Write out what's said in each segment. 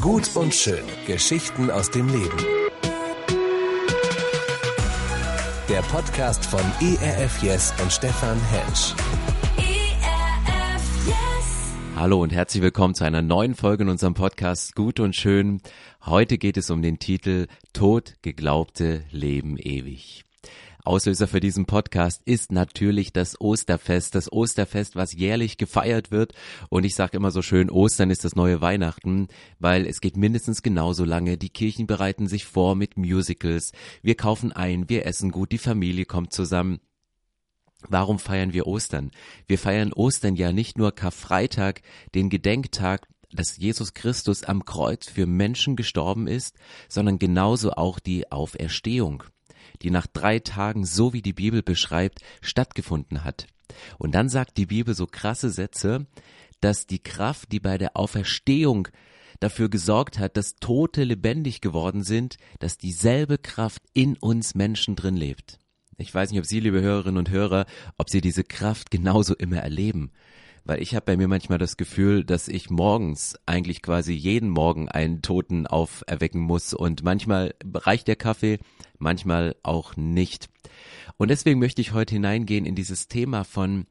Gut und schön. Geschichten aus dem Leben. Der Podcast von ERF Yes und Stefan Hensch. ERF Yes. Hallo und herzlich willkommen zu einer neuen Folge in unserem Podcast Gut und Schön. Heute geht es um den Titel Tod geglaubte Leben ewig. Auslöser für diesen Podcast ist natürlich das Osterfest, das Osterfest, was jährlich gefeiert wird. Und ich sage immer so schön, Ostern ist das neue Weihnachten, weil es geht mindestens genauso lange. Die Kirchen bereiten sich vor mit Musicals. Wir kaufen ein, wir essen gut, die Familie kommt zusammen. Warum feiern wir Ostern? Wir feiern Ostern ja nicht nur Karfreitag, den Gedenktag dass Jesus Christus am Kreuz für Menschen gestorben ist, sondern genauso auch die Auferstehung die nach drei Tagen, so wie die Bibel beschreibt, stattgefunden hat. Und dann sagt die Bibel so krasse Sätze, dass die Kraft, die bei der Auferstehung dafür gesorgt hat, dass Tote lebendig geworden sind, dass dieselbe Kraft in uns Menschen drin lebt. Ich weiß nicht, ob Sie, liebe Hörerinnen und Hörer, ob Sie diese Kraft genauso immer erleben weil ich habe bei mir manchmal das Gefühl, dass ich morgens eigentlich quasi jeden Morgen einen Toten auferwecken muss und manchmal reicht der Kaffee, manchmal auch nicht. Und deswegen möchte ich heute hineingehen in dieses Thema von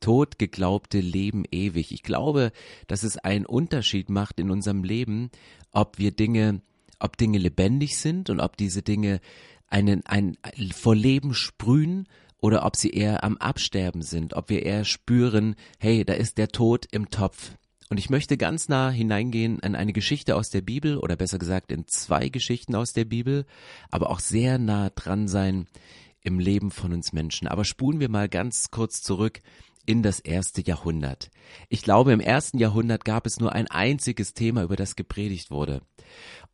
Tod geglaubte Leben ewig. Ich glaube, dass es einen Unterschied macht in unserem Leben, ob wir Dinge, ob Dinge lebendig sind und ob diese Dinge einen, ein, vor Leben sprühen oder ob sie eher am Absterben sind, ob wir eher spüren, hey, da ist der Tod im Topf. Und ich möchte ganz nah hineingehen in eine Geschichte aus der Bibel oder besser gesagt in zwei Geschichten aus der Bibel, aber auch sehr nah dran sein im Leben von uns Menschen. Aber spulen wir mal ganz kurz zurück in das erste Jahrhundert. Ich glaube, im ersten Jahrhundert gab es nur ein einziges Thema, über das gepredigt wurde.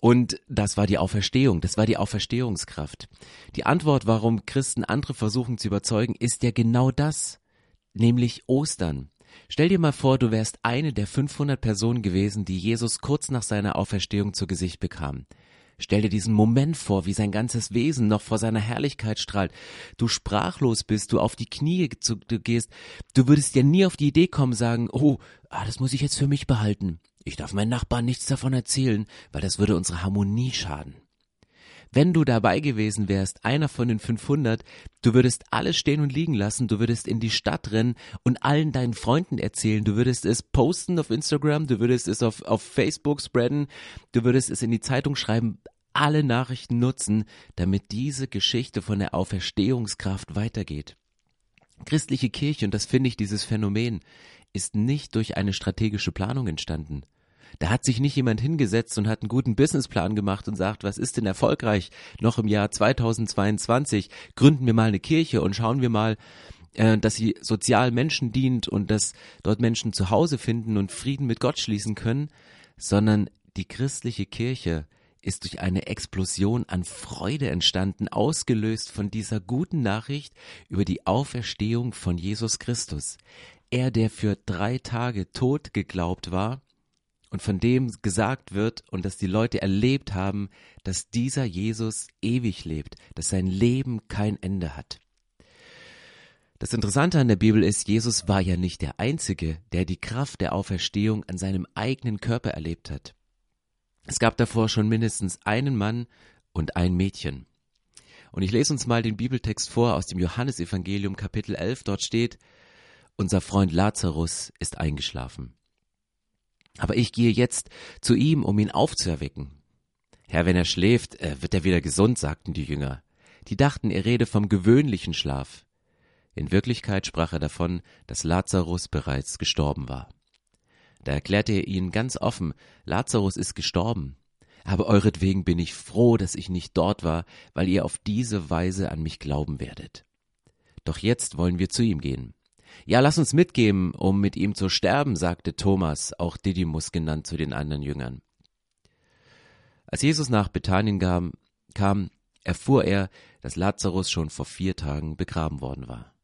Und das war die Auferstehung, das war die Auferstehungskraft. Die Antwort, warum Christen andere versuchen zu überzeugen, ist ja genau das, nämlich Ostern. Stell dir mal vor, du wärst eine der 500 Personen gewesen, die Jesus kurz nach seiner Auferstehung zu Gesicht bekam. Stell dir diesen Moment vor, wie sein ganzes Wesen noch vor seiner Herrlichkeit strahlt. Du sprachlos bist, du auf die Knie zu, du gehst. Du würdest ja nie auf die Idee kommen, sagen, oh, ah, das muss ich jetzt für mich behalten. Ich darf meinen Nachbarn nichts davon erzählen, weil das würde unsere Harmonie schaden. Wenn du dabei gewesen wärst, einer von den 500, du würdest alles stehen und liegen lassen, du würdest in die Stadt rennen und allen deinen Freunden erzählen, du würdest es posten auf Instagram, du würdest es auf, auf Facebook spreaden, du würdest es in die Zeitung schreiben, alle Nachrichten nutzen, damit diese Geschichte von der Auferstehungskraft weitergeht. Christliche Kirche, und das finde ich dieses Phänomen, ist nicht durch eine strategische Planung entstanden. Da hat sich nicht jemand hingesetzt und hat einen guten Businessplan gemacht und sagt, was ist denn erfolgreich noch im Jahr 2022? Gründen wir mal eine Kirche und schauen wir mal, äh, dass sie sozial Menschen dient und dass dort Menschen zu Hause finden und Frieden mit Gott schließen können, sondern die christliche Kirche ist durch eine Explosion an Freude entstanden, ausgelöst von dieser guten Nachricht über die Auferstehung von Jesus Christus. Er, der für drei Tage tot geglaubt war, und von dem gesagt wird und dass die Leute erlebt haben, dass dieser Jesus ewig lebt, dass sein Leben kein Ende hat. Das Interessante an der Bibel ist, Jesus war ja nicht der Einzige, der die Kraft der Auferstehung an seinem eigenen Körper erlebt hat. Es gab davor schon mindestens einen Mann und ein Mädchen. Und ich lese uns mal den Bibeltext vor aus dem Johannesevangelium Kapitel 11. Dort steht, unser Freund Lazarus ist eingeschlafen. Aber ich gehe jetzt zu ihm, um ihn aufzuerwecken. Herr, wenn er schläft, äh, wird er wieder gesund, sagten die Jünger. Die dachten, er rede vom gewöhnlichen Schlaf. In Wirklichkeit sprach er davon, dass Lazarus bereits gestorben war. Da erklärte er ihnen ganz offen, Lazarus ist gestorben. Aber euretwegen bin ich froh, dass ich nicht dort war, weil ihr auf diese Weise an mich glauben werdet. Doch jetzt wollen wir zu ihm gehen. Ja, lass uns mitgehen, um mit ihm zu sterben, sagte Thomas, auch Didymus genannt, zu den anderen Jüngern. Als Jesus nach Bethanien kam, kam, erfuhr er, dass Lazarus schon vor vier Tagen begraben worden war.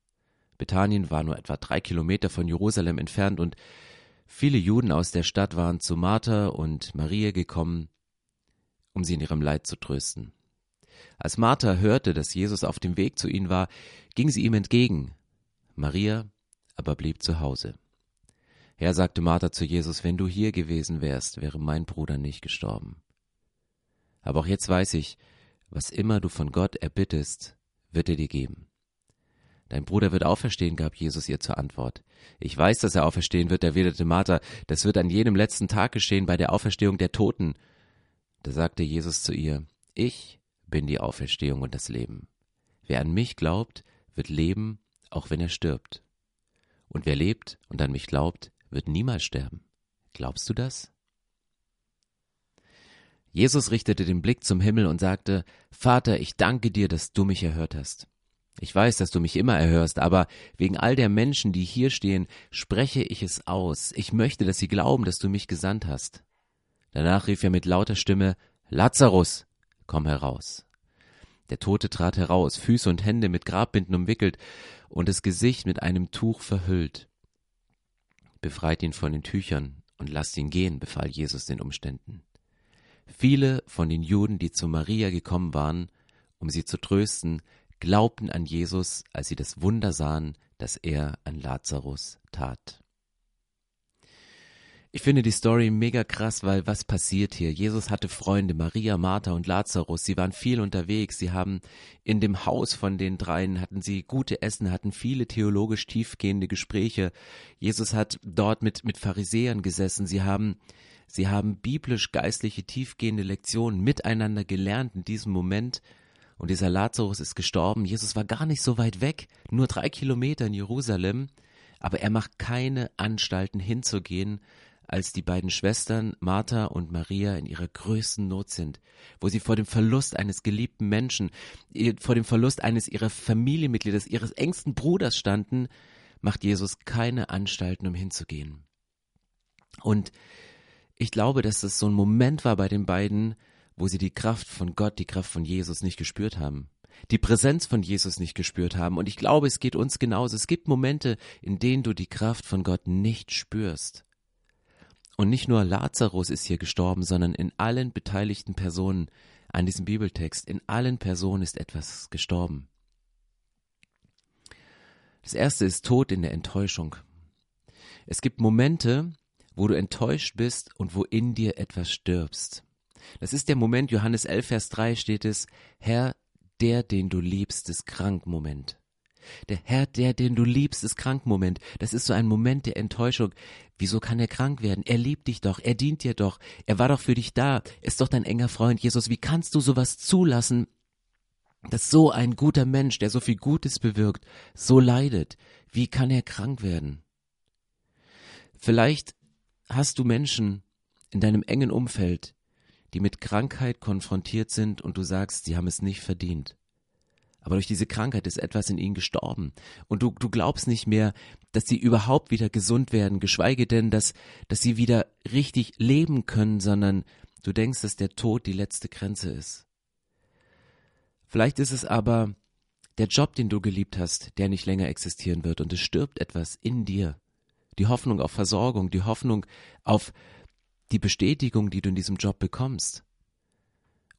Bethanien war nur etwa drei Kilometer von Jerusalem entfernt und viele Juden aus der Stadt waren zu Martha und Maria gekommen, um sie in ihrem Leid zu trösten. Als Martha hörte, dass Jesus auf dem Weg zu ihnen war, ging sie ihm entgegen. Maria aber blieb zu Hause. Herr, sagte Martha zu Jesus, wenn du hier gewesen wärst, wäre mein Bruder nicht gestorben. Aber auch jetzt weiß ich, was immer du von Gott erbittest, wird er dir geben. Dein Bruder wird auferstehen, gab Jesus ihr zur Antwort. Ich weiß, dass er auferstehen wird, erwiderte Martha. Das wird an jedem letzten Tag geschehen bei der Auferstehung der Toten. Da sagte Jesus zu ihr, ich bin die Auferstehung und das Leben. Wer an mich glaubt, wird leben, auch wenn er stirbt. Und wer lebt und an mich glaubt, wird niemals sterben. Glaubst du das? Jesus richtete den Blick zum Himmel und sagte, Vater, ich danke dir, dass du mich erhört hast. Ich weiß, dass du mich immer erhörst, aber wegen all der Menschen, die hier stehen, spreche ich es aus. Ich möchte, dass sie glauben, dass du mich gesandt hast. Danach rief er mit lauter Stimme, Lazarus, komm heraus. Der Tote trat heraus, Füße und Hände mit Grabbinden umwickelt und das Gesicht mit einem Tuch verhüllt. Befreit ihn von den Tüchern und lasst ihn gehen, befahl Jesus den Umständen. Viele von den Juden, die zu Maria gekommen waren, um sie zu trösten, glaubten an Jesus, als sie das Wunder sahen, das er an Lazarus tat. Ich finde die Story mega krass, weil was passiert hier? Jesus hatte Freunde, Maria, Martha und Lazarus. Sie waren viel unterwegs. Sie haben in dem Haus von den dreien hatten sie gute Essen, hatten viele theologisch tiefgehende Gespräche. Jesus hat dort mit, mit Pharisäern gesessen. Sie haben, sie haben biblisch geistliche tiefgehende Lektionen miteinander gelernt in diesem Moment. Und dieser Lazarus ist gestorben. Jesus war gar nicht so weit weg, nur drei Kilometer in Jerusalem. Aber er macht keine Anstalten hinzugehen, als die beiden Schwestern Martha und Maria in ihrer größten Not sind, wo sie vor dem Verlust eines geliebten Menschen, vor dem Verlust eines ihrer Familienmitglieders, ihres engsten Bruders standen, macht Jesus keine Anstalten, um hinzugehen. Und ich glaube, dass es so ein Moment war bei den beiden, wo sie die Kraft von Gott, die Kraft von Jesus nicht gespürt haben die Präsenz von Jesus nicht gespürt haben. Und ich glaube, es geht uns genauso. Es gibt Momente, in denen du die Kraft von Gott nicht spürst. Und nicht nur Lazarus ist hier gestorben, sondern in allen beteiligten Personen an diesem Bibeltext, in allen Personen ist etwas gestorben. Das erste ist Tod in der Enttäuschung. Es gibt Momente, wo du enttäuscht bist und wo in dir etwas stirbst. Das ist der Moment, Johannes 11, Vers 3 steht es, Herr, der, den du liebst, ist krank Moment. Der Herr, der, den du liebst, ist krank Moment. Das ist so ein Moment der Enttäuschung. Wieso kann er krank werden? Er liebt dich doch, er dient dir doch, er war doch für dich da, ist doch dein enger Freund. Jesus, wie kannst du sowas zulassen, dass so ein guter Mensch, der so viel Gutes bewirkt, so leidet? Wie kann er krank werden? Vielleicht hast du Menschen in deinem engen Umfeld, die mit Krankheit konfrontiert sind und du sagst, sie haben es nicht verdient. Aber durch diese Krankheit ist etwas in ihnen gestorben. Und du, du glaubst nicht mehr, dass sie überhaupt wieder gesund werden, geschweige denn, dass, dass sie wieder richtig leben können, sondern du denkst, dass der Tod die letzte Grenze ist. Vielleicht ist es aber der Job, den du geliebt hast, der nicht länger existieren wird und es stirbt etwas in dir. Die Hoffnung auf Versorgung, die Hoffnung auf die Bestätigung, die du in diesem Job bekommst.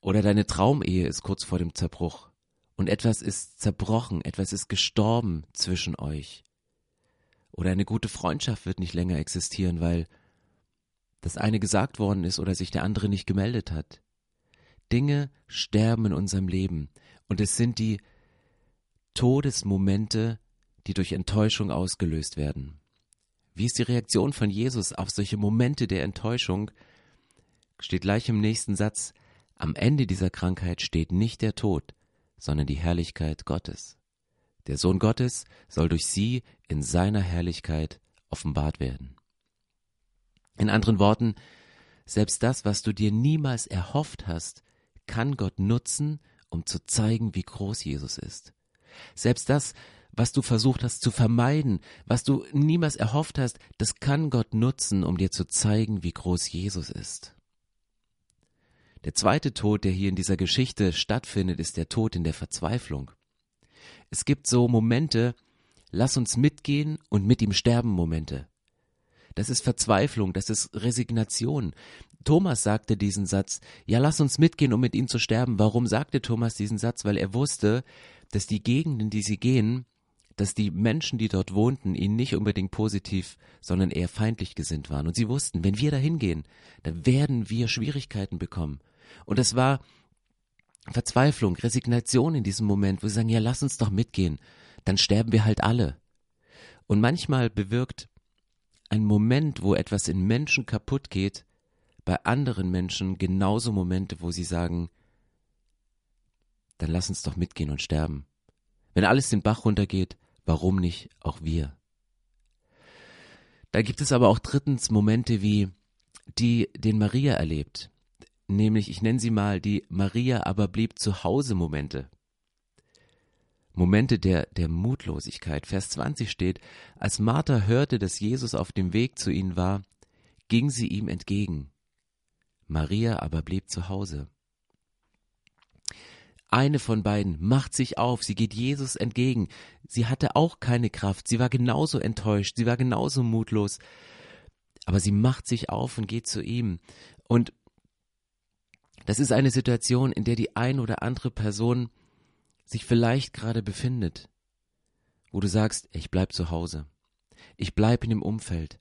Oder deine Traumehe ist kurz vor dem Zerbruch und etwas ist zerbrochen, etwas ist gestorben zwischen euch. Oder eine gute Freundschaft wird nicht länger existieren, weil das eine gesagt worden ist oder sich der andere nicht gemeldet hat. Dinge sterben in unserem Leben und es sind die Todesmomente, die durch Enttäuschung ausgelöst werden. Wie ist die Reaktion von Jesus auf solche Momente der Enttäuschung? Steht gleich im nächsten Satz, am Ende dieser Krankheit steht nicht der Tod, sondern die Herrlichkeit Gottes. Der Sohn Gottes soll durch sie in seiner Herrlichkeit offenbart werden. In anderen Worten, selbst das, was du dir niemals erhofft hast, kann Gott nutzen, um zu zeigen, wie groß Jesus ist. Selbst das, was du versucht hast zu vermeiden, was du niemals erhofft hast, das kann Gott nutzen, um dir zu zeigen, wie groß Jesus ist. Der zweite Tod, der hier in dieser Geschichte stattfindet, ist der Tod in der Verzweiflung. Es gibt so Momente, lass uns mitgehen und mit ihm sterben Momente. Das ist Verzweiflung, das ist Resignation. Thomas sagte diesen Satz, ja, lass uns mitgehen, um mit ihm zu sterben. Warum sagte Thomas diesen Satz? Weil er wusste, dass die Gegenden, die sie gehen, dass die Menschen, die dort wohnten, ihnen nicht unbedingt positiv, sondern eher feindlich gesinnt waren. Und sie wussten, wenn wir da hingehen, dann werden wir Schwierigkeiten bekommen. Und es war Verzweiflung, Resignation in diesem Moment, wo sie sagen, ja, lass uns doch mitgehen, dann sterben wir halt alle. Und manchmal bewirkt ein Moment, wo etwas in Menschen kaputt geht, bei anderen Menschen genauso Momente, wo sie sagen, dann lass uns doch mitgehen und sterben. Wenn alles den Bach runtergeht, warum nicht auch wir? Da gibt es aber auch drittens Momente wie die, den Maria erlebt. Nämlich, ich nenne sie mal die Maria aber blieb zu Hause Momente. Momente der, der Mutlosigkeit. Vers 20 steht, als Martha hörte, dass Jesus auf dem Weg zu ihnen war, ging sie ihm entgegen. Maria aber blieb zu Hause. Eine von beiden macht sich auf, sie geht Jesus entgegen. Sie hatte auch keine Kraft, sie war genauso enttäuscht, sie war genauso mutlos, aber sie macht sich auf und geht zu ihm. Und das ist eine Situation, in der die ein oder andere Person sich vielleicht gerade befindet, wo du sagst, ich bleib zu Hause. Ich bleib in dem Umfeld.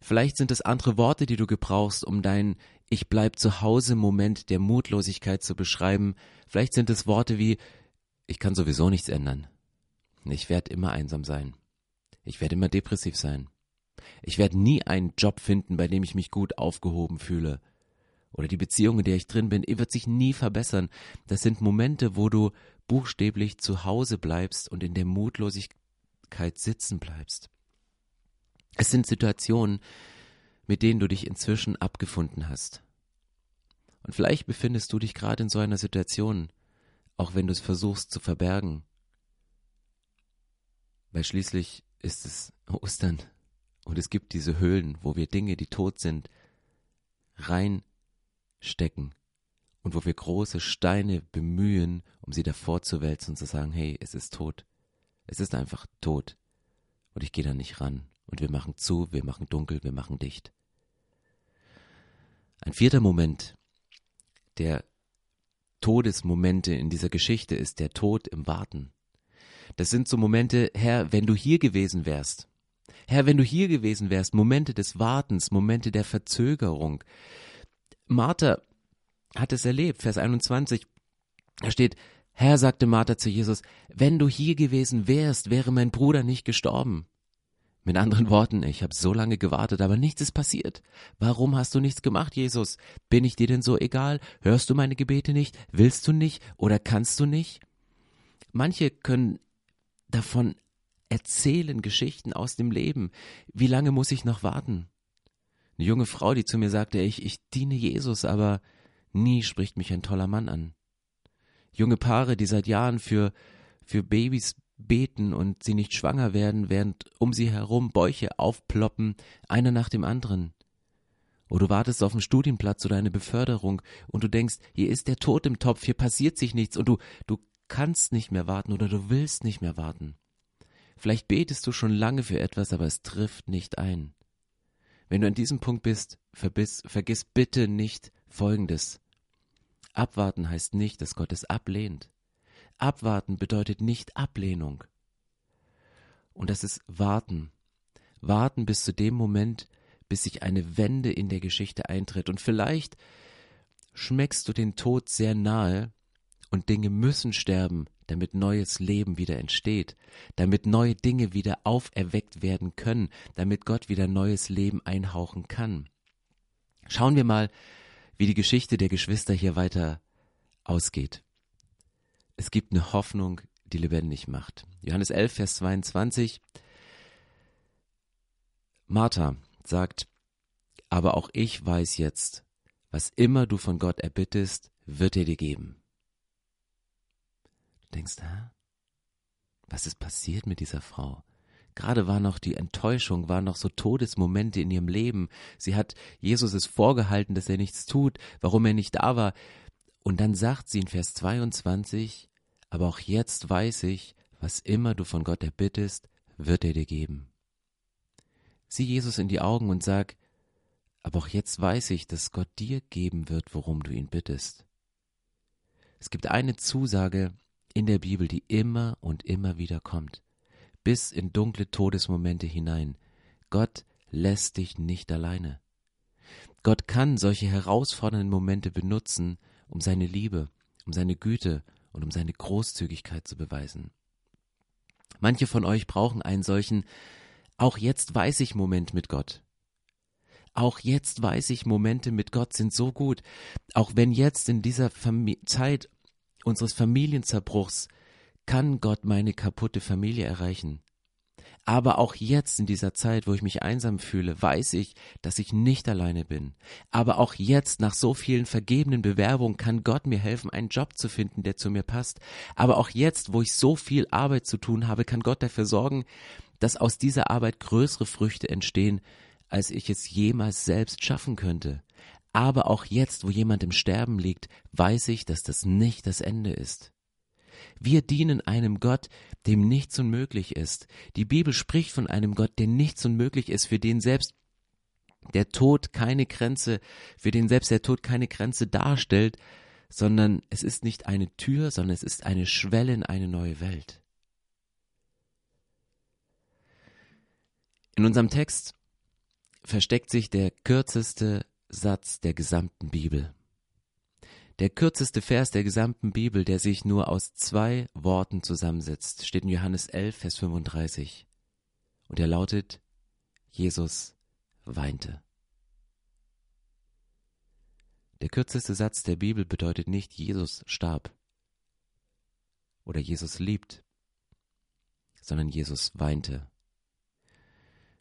Vielleicht sind es andere Worte, die du gebrauchst, um dein Ich bleib zu Hause Moment der Mutlosigkeit zu beschreiben. Vielleicht sind es Worte wie Ich kann sowieso nichts ändern. Ich werde immer einsam sein. Ich werde immer depressiv sein. Ich werde nie einen Job finden, bei dem ich mich gut aufgehoben fühle. Oder die Beziehung, in der ich drin bin, wird sich nie verbessern. Das sind Momente, wo du buchstäblich zu Hause bleibst und in der Mutlosigkeit sitzen bleibst. Es sind Situationen, mit denen du dich inzwischen abgefunden hast. Und vielleicht befindest du dich gerade in so einer Situation, auch wenn du es versuchst zu verbergen. Weil schließlich ist es Ostern und es gibt diese Höhlen, wo wir Dinge, die tot sind, reinstecken und wo wir große Steine bemühen, um sie davor zu wälzen und zu sagen, hey, es ist tot. Es ist einfach tot. Und ich gehe da nicht ran. Und wir machen zu, wir machen dunkel, wir machen dicht. Ein vierter Moment, der Todesmomente in dieser Geschichte ist der Tod im Warten. Das sind so Momente, Herr, wenn du hier gewesen wärst. Herr, wenn du hier gewesen wärst, Momente des Wartens, Momente der Verzögerung. Martha hat es erlebt, Vers 21. Da steht, Herr, sagte Martha zu Jesus, wenn du hier gewesen wärst, wäre mein Bruder nicht gestorben. Mit anderen Worten, ich habe so lange gewartet, aber nichts ist passiert. Warum hast du nichts gemacht, Jesus? Bin ich dir denn so egal? Hörst du meine Gebete nicht? Willst du nicht? Oder kannst du nicht? Manche können davon erzählen, Geschichten aus dem Leben. Wie lange muss ich noch warten? Eine junge Frau, die zu mir sagte, ich, ich diene Jesus, aber nie spricht mich ein toller Mann an. Junge Paare, die seit Jahren für, für Babys beten und sie nicht schwanger werden, während um sie herum Bäuche aufploppen, einer nach dem anderen. Oder du wartest auf einen Studienplatz oder eine Beförderung und du denkst, hier ist der Tod im Topf, hier passiert sich nichts und du, du kannst nicht mehr warten oder du willst nicht mehr warten. Vielleicht betest du schon lange für etwas, aber es trifft nicht ein. Wenn du an diesem Punkt bist, verbiss, vergiss bitte nicht Folgendes. Abwarten heißt nicht, dass Gott es ablehnt. Abwarten bedeutet nicht Ablehnung. Und das ist Warten. Warten bis zu dem Moment, bis sich eine Wende in der Geschichte eintritt. Und vielleicht schmeckst du den Tod sehr nahe und Dinge müssen sterben, damit neues Leben wieder entsteht, damit neue Dinge wieder auferweckt werden können, damit Gott wieder neues Leben einhauchen kann. Schauen wir mal, wie die Geschichte der Geschwister hier weiter ausgeht. Es gibt eine Hoffnung, die lebendig macht. Johannes 11, Vers 22. Martha sagt, aber auch ich weiß jetzt, was immer du von Gott erbittest, wird er dir geben. Du denkst, hä? Was ist passiert mit dieser Frau? Gerade war noch die Enttäuschung, waren noch so Todesmomente in ihrem Leben. Sie hat Jesus es vorgehalten, dass er nichts tut, warum er nicht da war. Und dann sagt sie in Vers 22, aber auch jetzt weiß ich, was immer du von Gott erbittest, wird er dir geben. Sieh Jesus in die Augen und sag, aber auch jetzt weiß ich, dass Gott dir geben wird, worum du ihn bittest. Es gibt eine Zusage in der Bibel, die immer und immer wieder kommt. bis in dunkle Todesmomente hinein. Gott lässt dich nicht alleine. Gott kann solche herausfordernden Momente benutzen, um seine Liebe, um seine Güte und um seine Großzügigkeit zu beweisen. Manche von euch brauchen einen solchen auch jetzt weiß ich Moment mit Gott. Auch jetzt weiß ich, Momente mit Gott sind so gut. Auch wenn jetzt in dieser Famili Zeit unseres Familienzerbruchs kann Gott meine kaputte Familie erreichen. Aber auch jetzt in dieser Zeit, wo ich mich einsam fühle, weiß ich, dass ich nicht alleine bin. Aber auch jetzt, nach so vielen vergebenen Bewerbungen, kann Gott mir helfen, einen Job zu finden, der zu mir passt. Aber auch jetzt, wo ich so viel Arbeit zu tun habe, kann Gott dafür sorgen, dass aus dieser Arbeit größere Früchte entstehen, als ich es jemals selbst schaffen könnte. Aber auch jetzt, wo jemand im Sterben liegt, weiß ich, dass das nicht das Ende ist. Wir dienen einem Gott, dem nichts unmöglich ist. Die Bibel spricht von einem Gott, der nichts unmöglich ist, für den selbst der Tod keine Grenze, für den selbst der Tod keine Grenze darstellt, sondern es ist nicht eine Tür, sondern es ist eine Schwelle in eine neue Welt. In unserem Text versteckt sich der kürzeste Satz der gesamten Bibel. Der kürzeste Vers der gesamten Bibel, der sich nur aus zwei Worten zusammensetzt, steht in Johannes 11, Vers 35. Und er lautet, Jesus weinte. Der kürzeste Satz der Bibel bedeutet nicht, Jesus starb oder Jesus liebt, sondern Jesus weinte.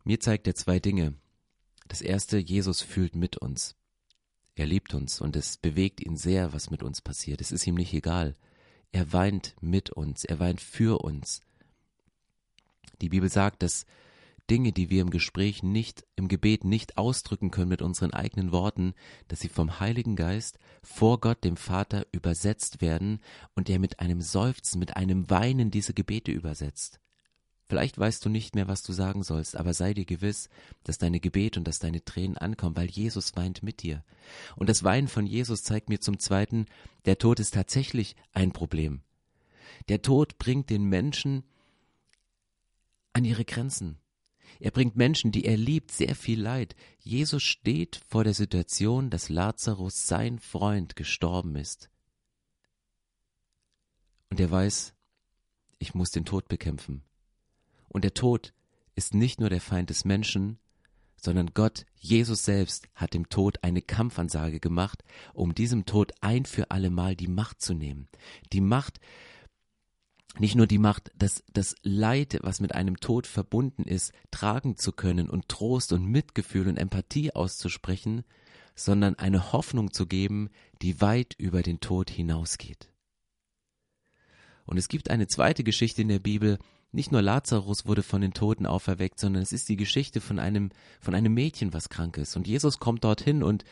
Mir zeigt er zwei Dinge. Das erste, Jesus fühlt mit uns. Er liebt uns und es bewegt ihn sehr, was mit uns passiert. Es ist ihm nicht egal. Er weint mit uns, er weint für uns. Die Bibel sagt, dass Dinge, die wir im Gespräch nicht, im Gebet nicht ausdrücken können mit unseren eigenen Worten, dass sie vom Heiligen Geist vor Gott, dem Vater, übersetzt werden und er mit einem Seufzen, mit einem Weinen diese Gebete übersetzt. Vielleicht weißt du nicht mehr, was du sagen sollst, aber sei dir gewiss, dass deine Gebete und dass deine Tränen ankommen, weil Jesus weint mit dir. Und das Weinen von Jesus zeigt mir zum Zweiten, der Tod ist tatsächlich ein Problem. Der Tod bringt den Menschen an ihre Grenzen. Er bringt Menschen, die er liebt, sehr viel Leid. Jesus steht vor der Situation, dass Lazarus, sein Freund, gestorben ist. Und er weiß, ich muss den Tod bekämpfen. Und der Tod ist nicht nur der Feind des Menschen, sondern Gott, Jesus selbst, hat dem Tod eine Kampfansage gemacht, um diesem Tod ein für allemal die Macht zu nehmen. Die Macht, nicht nur die Macht, das, das Leid, was mit einem Tod verbunden ist, tragen zu können und Trost und Mitgefühl und Empathie auszusprechen, sondern eine Hoffnung zu geben, die weit über den Tod hinausgeht. Und es gibt eine zweite Geschichte in der Bibel, nicht nur Lazarus wurde von den Toten auferweckt, sondern es ist die Geschichte von einem, von einem Mädchen, was krank ist. Und Jesus kommt dorthin und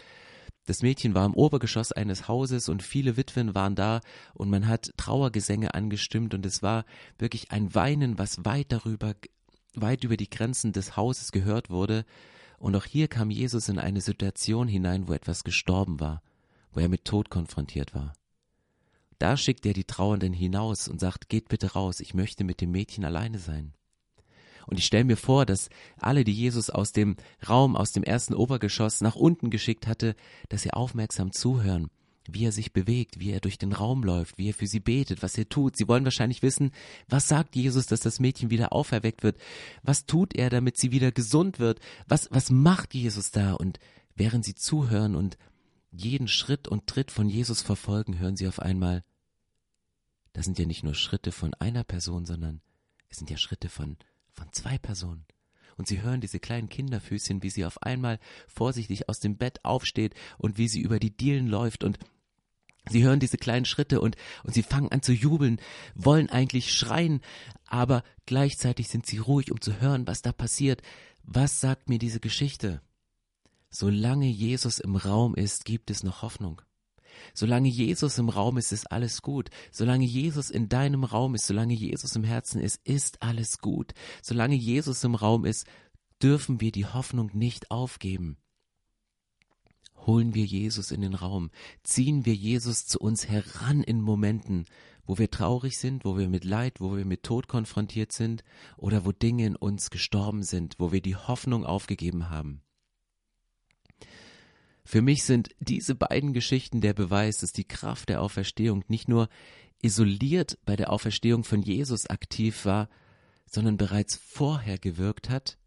das Mädchen war im Obergeschoss eines Hauses und viele Witwen waren da und man hat Trauergesänge angestimmt und es war wirklich ein Weinen, was weit darüber, weit über die Grenzen des Hauses gehört wurde. Und auch hier kam Jesus in eine Situation hinein, wo etwas gestorben war, wo er mit Tod konfrontiert war. Da schickt er die Trauernden hinaus und sagt, geht bitte raus, ich möchte mit dem Mädchen alleine sein. Und ich stelle mir vor, dass alle, die Jesus aus dem Raum, aus dem ersten Obergeschoss nach unten geschickt hatte, dass sie aufmerksam zuhören, wie er sich bewegt, wie er durch den Raum läuft, wie er für sie betet, was er tut. Sie wollen wahrscheinlich wissen, was sagt Jesus, dass das Mädchen wieder auferweckt wird? Was tut er, damit sie wieder gesund wird? Was, was macht Jesus da? Und während sie zuhören und jeden Schritt und Tritt von Jesus verfolgen, hören sie auf einmal, das sind ja nicht nur Schritte von einer Person, sondern es sind ja Schritte von, von zwei Personen. Und sie hören diese kleinen Kinderfüßchen, wie sie auf einmal vorsichtig aus dem Bett aufsteht und wie sie über die Dielen läuft und Sie hören diese kleinen Schritte und, und sie fangen an zu jubeln, wollen eigentlich schreien, aber gleichzeitig sind sie ruhig, um zu hören, was da passiert. Was sagt mir diese Geschichte? Solange Jesus im Raum ist, gibt es noch Hoffnung. Solange Jesus im Raum ist, ist alles gut. Solange Jesus in deinem Raum ist, solange Jesus im Herzen ist, ist alles gut. Solange Jesus im Raum ist, dürfen wir die Hoffnung nicht aufgeben. Holen wir Jesus in den Raum, ziehen wir Jesus zu uns heran in Momenten, wo wir traurig sind, wo wir mit Leid, wo wir mit Tod konfrontiert sind oder wo Dinge in uns gestorben sind, wo wir die Hoffnung aufgegeben haben. Für mich sind diese beiden Geschichten der Beweis, dass die Kraft der Auferstehung nicht nur isoliert bei der Auferstehung von Jesus aktiv war, sondern bereits vorher gewirkt hat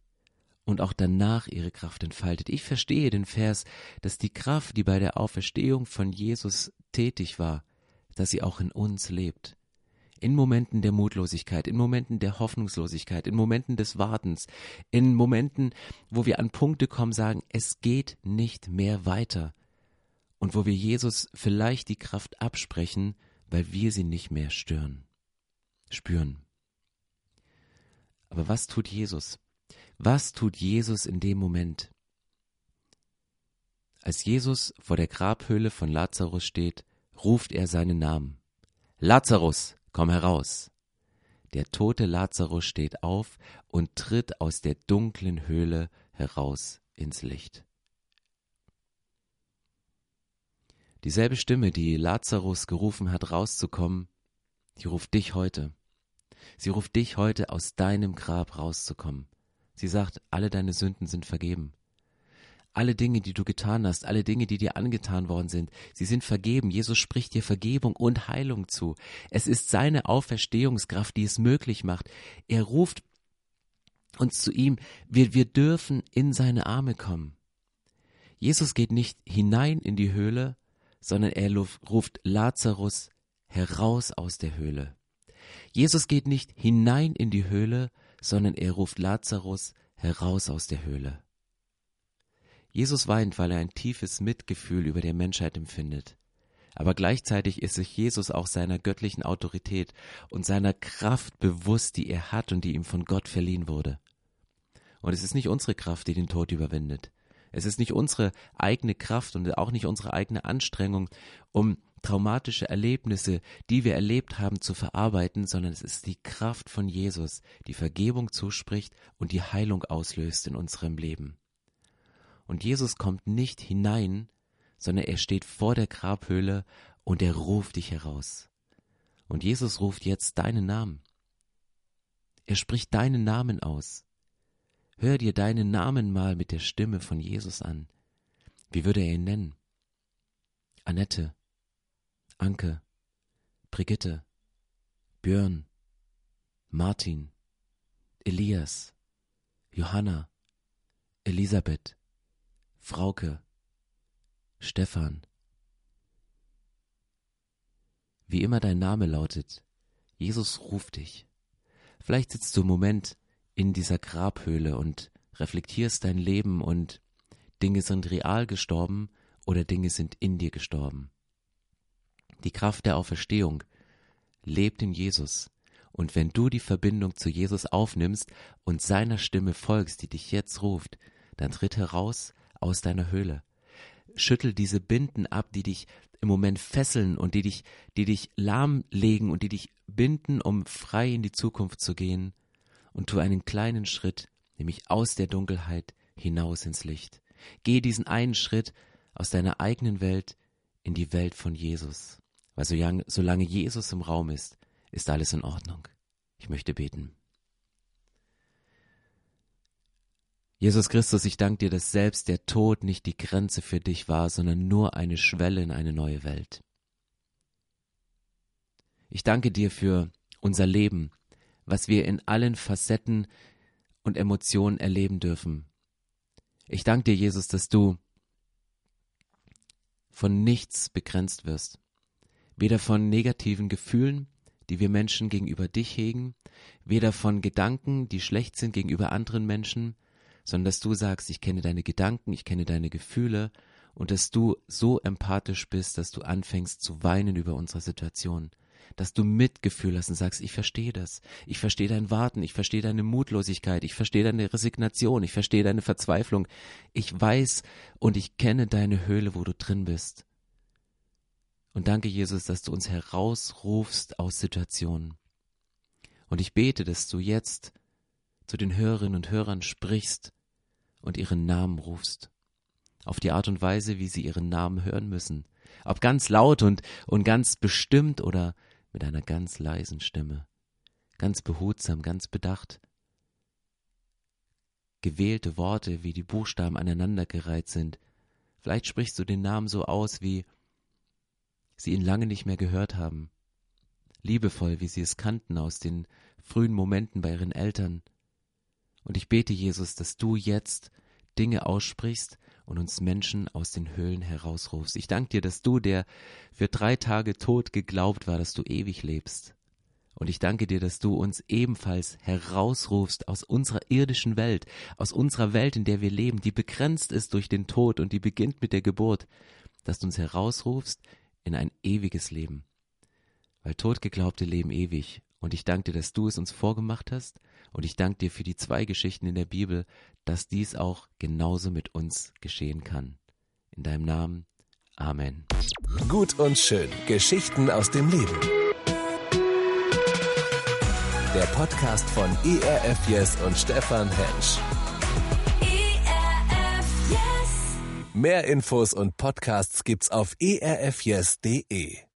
und auch danach ihre Kraft entfaltet. Ich verstehe den Vers, dass die Kraft, die bei der Auferstehung von Jesus tätig war, dass sie auch in uns lebt. In Momenten der Mutlosigkeit, in Momenten der Hoffnungslosigkeit, in Momenten des Wartens, in Momenten, wo wir an Punkte kommen, sagen, es geht nicht mehr weiter. Und wo wir Jesus vielleicht die Kraft absprechen, weil wir sie nicht mehr stören, spüren. Aber was tut Jesus? Was tut Jesus in dem Moment? Als Jesus vor der Grabhöhle von Lazarus steht, ruft er seinen Namen. Lazarus, komm heraus. Der tote Lazarus steht auf und tritt aus der dunklen Höhle heraus ins Licht. Dieselbe Stimme, die Lazarus gerufen hat, rauszukommen, die ruft dich heute. Sie ruft dich heute aus deinem Grab rauszukommen. Sie sagt, alle deine Sünden sind vergeben. Alle Dinge, die du getan hast, alle Dinge, die dir angetan worden sind, sie sind vergeben. Jesus spricht dir Vergebung und Heilung zu. Es ist seine Auferstehungskraft, die es möglich macht. Er ruft uns zu ihm. Wir, wir dürfen in seine Arme kommen. Jesus geht nicht hinein in die Höhle, sondern er ruft Lazarus heraus aus der Höhle. Jesus geht nicht hinein in die Höhle, sondern er ruft Lazarus heraus aus der Höhle. Jesus weint, weil er ein tiefes Mitgefühl über der Menschheit empfindet. Aber gleichzeitig ist sich Jesus auch seiner göttlichen Autorität und seiner Kraft bewusst, die er hat und die ihm von Gott verliehen wurde. Und es ist nicht unsere Kraft, die den Tod überwindet. Es ist nicht unsere eigene Kraft und auch nicht unsere eigene Anstrengung, um traumatische Erlebnisse, die wir erlebt haben, zu verarbeiten, sondern es ist die Kraft von Jesus, die Vergebung zuspricht und die Heilung auslöst in unserem Leben. Und Jesus kommt nicht hinein, sondern er steht vor der Grabhöhle und er ruft dich heraus. Und Jesus ruft jetzt deinen Namen. Er spricht deinen Namen aus. Hör dir deinen Namen mal mit der Stimme von Jesus an. Wie würde er ihn nennen? Annette, Anke, Brigitte, Björn, Martin, Elias, Johanna, Elisabeth, Frauke, Stefan. Wie immer dein Name lautet, Jesus ruft dich. Vielleicht sitzt du im Moment in dieser Grabhöhle und reflektierst dein Leben und Dinge sind real gestorben oder Dinge sind in dir gestorben. Die Kraft der Auferstehung lebt in Jesus. Und wenn du die Verbindung zu Jesus aufnimmst und seiner Stimme folgst, die dich jetzt ruft, dann tritt heraus aus deiner Höhle. Schüttel diese Binden ab, die dich im Moment fesseln und die dich, die dich lahmlegen und die dich binden, um frei in die Zukunft zu gehen. Und tu einen kleinen Schritt, nämlich aus der Dunkelheit hinaus ins Licht. Geh diesen einen Schritt aus deiner eigenen Welt in die Welt von Jesus. Weil solange Jesus im Raum ist, ist alles in Ordnung. Ich möchte beten. Jesus Christus, ich danke dir, dass selbst der Tod nicht die Grenze für dich war, sondern nur eine Schwelle in eine neue Welt. Ich danke dir für unser Leben, was wir in allen Facetten und Emotionen erleben dürfen. Ich danke dir, Jesus, dass du von nichts begrenzt wirst weder von negativen Gefühlen, die wir Menschen gegenüber dich hegen, weder von Gedanken, die schlecht sind gegenüber anderen Menschen, sondern dass du sagst, ich kenne deine Gedanken, ich kenne deine Gefühle und dass du so empathisch bist, dass du anfängst zu weinen über unsere Situation, dass du Mitgefühl hast und sagst, ich verstehe das, ich verstehe dein Warten, ich verstehe deine Mutlosigkeit, ich verstehe deine Resignation, ich verstehe deine Verzweiflung, ich weiß und ich kenne deine Höhle, wo du drin bist. Und danke, Jesus, dass du uns herausrufst aus Situationen. Und ich bete, dass du jetzt zu den Hörerinnen und Hörern sprichst und ihren Namen rufst. Auf die Art und Weise, wie sie ihren Namen hören müssen. Ob ganz laut und, und ganz bestimmt oder mit einer ganz leisen Stimme, ganz behutsam, ganz bedacht. Gewählte Worte, wie die Buchstaben aneinandergereiht sind. Vielleicht sprichst du den Namen so aus, wie sie ihn lange nicht mehr gehört haben. Liebevoll, wie sie es kannten aus den frühen Momenten bei ihren Eltern. Und ich bete, Jesus, dass du jetzt Dinge aussprichst und uns Menschen aus den Höhlen herausrufst. Ich danke dir, dass du, der für drei Tage tot geglaubt war, dass du ewig lebst. Und ich danke dir, dass du uns ebenfalls herausrufst aus unserer irdischen Welt, aus unserer Welt, in der wir leben, die begrenzt ist durch den Tod und die beginnt mit der Geburt, dass du uns herausrufst in ein ewiges Leben. Weil Totgeglaubte leben ewig. Und ich danke dir, dass du es uns vorgemacht hast. Und ich danke dir für die zwei Geschichten in der Bibel, dass dies auch genauso mit uns geschehen kann. In deinem Namen. Amen. Gut und schön. Geschichten aus dem Leben. Der Podcast von ERF Yes und Stefan Hensch. ERF Yes. Mehr Infos und Podcasts gibt's auf erfyes.de.